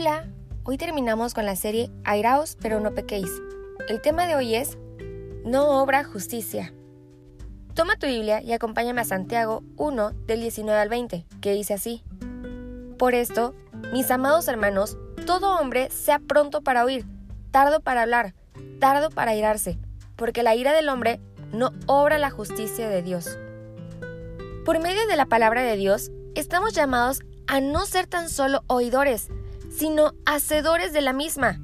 Hola, hoy terminamos con la serie Airaos pero no pequéis. El tema de hoy es No obra justicia. Toma tu Biblia y acompáñame a Santiago 1 del 19 al 20, que dice así. Por esto, mis amados hermanos, todo hombre sea pronto para oír, tardo para hablar, tardo para irarse, porque la ira del hombre no obra la justicia de Dios. Por medio de la palabra de Dios, estamos llamados a no ser tan solo oidores, sino hacedores de la misma.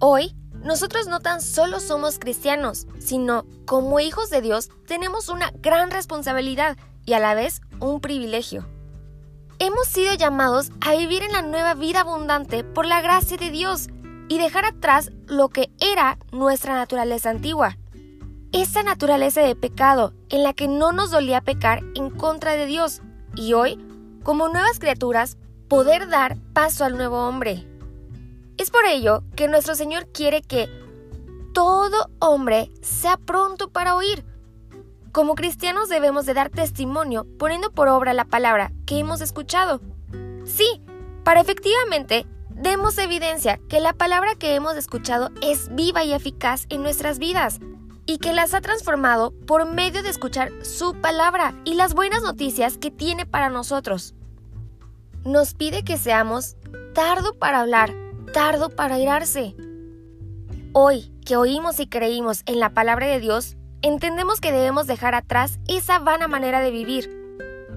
Hoy, nosotros no tan solo somos cristianos, sino como hijos de Dios tenemos una gran responsabilidad y a la vez un privilegio. Hemos sido llamados a vivir en la nueva vida abundante por la gracia de Dios y dejar atrás lo que era nuestra naturaleza antigua. Esa naturaleza de pecado en la que no nos dolía pecar en contra de Dios y hoy, como nuevas criaturas, poder dar paso al nuevo hombre. Es por ello que nuestro Señor quiere que todo hombre sea pronto para oír. Como cristianos debemos de dar testimonio poniendo por obra la palabra que hemos escuchado. Sí, para efectivamente demos evidencia que la palabra que hemos escuchado es viva y eficaz en nuestras vidas y que las ha transformado por medio de escuchar su palabra y las buenas noticias que tiene para nosotros nos pide que seamos tardo para hablar, tardo para irarse. Hoy que oímos y creímos en la palabra de Dios, entendemos que debemos dejar atrás esa vana manera de vivir.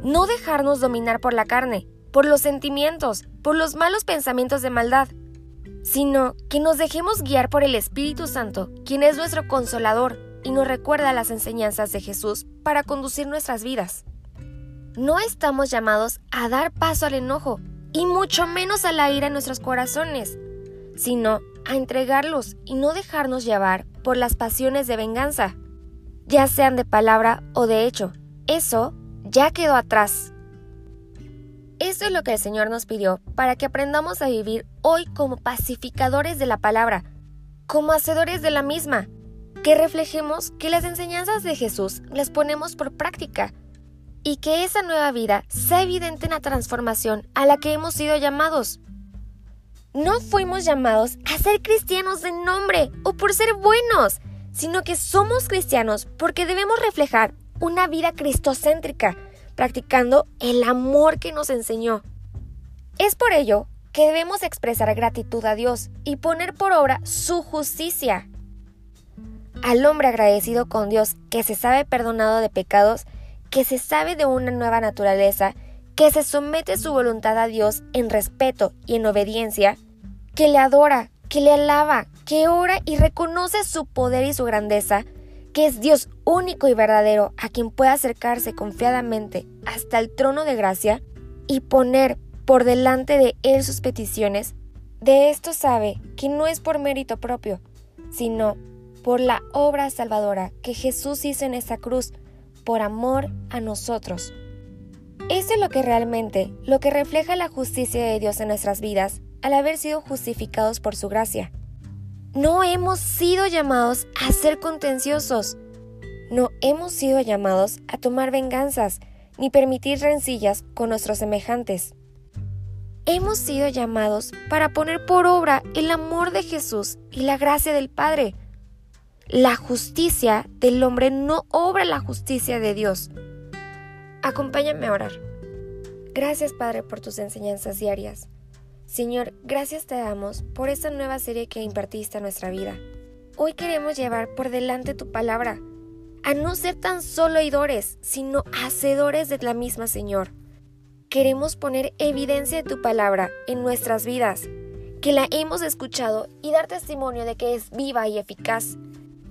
No dejarnos dominar por la carne, por los sentimientos, por los malos pensamientos de maldad, sino que nos dejemos guiar por el Espíritu Santo, quien es nuestro consolador y nos recuerda las enseñanzas de Jesús para conducir nuestras vidas. No estamos llamados a dar paso al enojo y mucho menos a la ira en nuestros corazones, sino a entregarlos y no dejarnos llevar por las pasiones de venganza, ya sean de palabra o de hecho. Eso ya quedó atrás. Esto es lo que el Señor nos pidió para que aprendamos a vivir hoy como pacificadores de la palabra, como hacedores de la misma, que reflejemos que las enseñanzas de Jesús las ponemos por práctica y que esa nueva vida sea evidente en la transformación a la que hemos sido llamados. No fuimos llamados a ser cristianos de nombre o por ser buenos, sino que somos cristianos porque debemos reflejar una vida cristocéntrica, practicando el amor que nos enseñó. Es por ello que debemos expresar gratitud a Dios y poner por obra su justicia. Al hombre agradecido con Dios que se sabe perdonado de pecados, que se sabe de una nueva naturaleza, que se somete su voluntad a Dios en respeto y en obediencia, que le adora, que le alaba, que ora y reconoce su poder y su grandeza, que es Dios único y verdadero a quien puede acercarse confiadamente hasta el trono de gracia y poner por delante de él sus peticiones, de esto sabe que no es por mérito propio, sino por la obra salvadora que Jesús hizo en esa cruz por amor a nosotros. Eso es lo que realmente, lo que refleja la justicia de Dios en nuestras vidas al haber sido justificados por su gracia. No hemos sido llamados a ser contenciosos. No hemos sido llamados a tomar venganzas ni permitir rencillas con nuestros semejantes. Hemos sido llamados para poner por obra el amor de Jesús y la gracia del Padre la justicia del hombre no obra la justicia de Dios. Acompáñame a orar. Gracias Padre por tus enseñanzas diarias. Señor, gracias te damos por esta nueva serie que impartiste a nuestra vida. Hoy queremos llevar por delante tu palabra, a no ser tan solo oidores, sino hacedores de la misma, Señor. Queremos poner evidencia de tu palabra en nuestras vidas, que la hemos escuchado y dar testimonio de que es viva y eficaz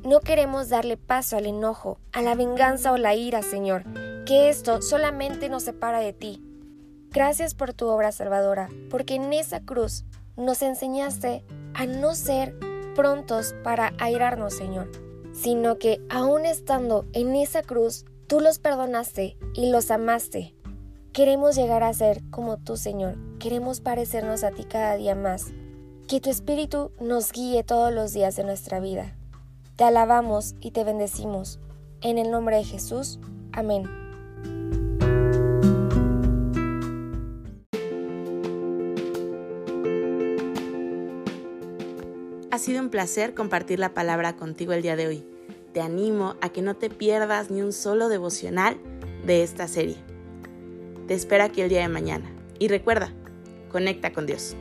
no queremos darle paso al enojo, a la venganza o la ira, Señor, que esto solamente nos separa de ti. Gracias por tu obra salvadora, porque en esa cruz nos enseñaste a no ser prontos para airarnos, Señor, sino que aún estando en esa cruz, tú los perdonaste y los amaste. Queremos llegar a ser como tú, Señor. Queremos parecernos a ti cada día más. Que tu Espíritu nos guíe todos los días de nuestra vida. Te alabamos y te bendecimos. En el nombre de Jesús. Amén. Ha sido un placer compartir la palabra contigo el día de hoy. Te animo a que no te pierdas ni un solo devocional de esta serie. Te espero aquí el día de mañana. Y recuerda, conecta con Dios.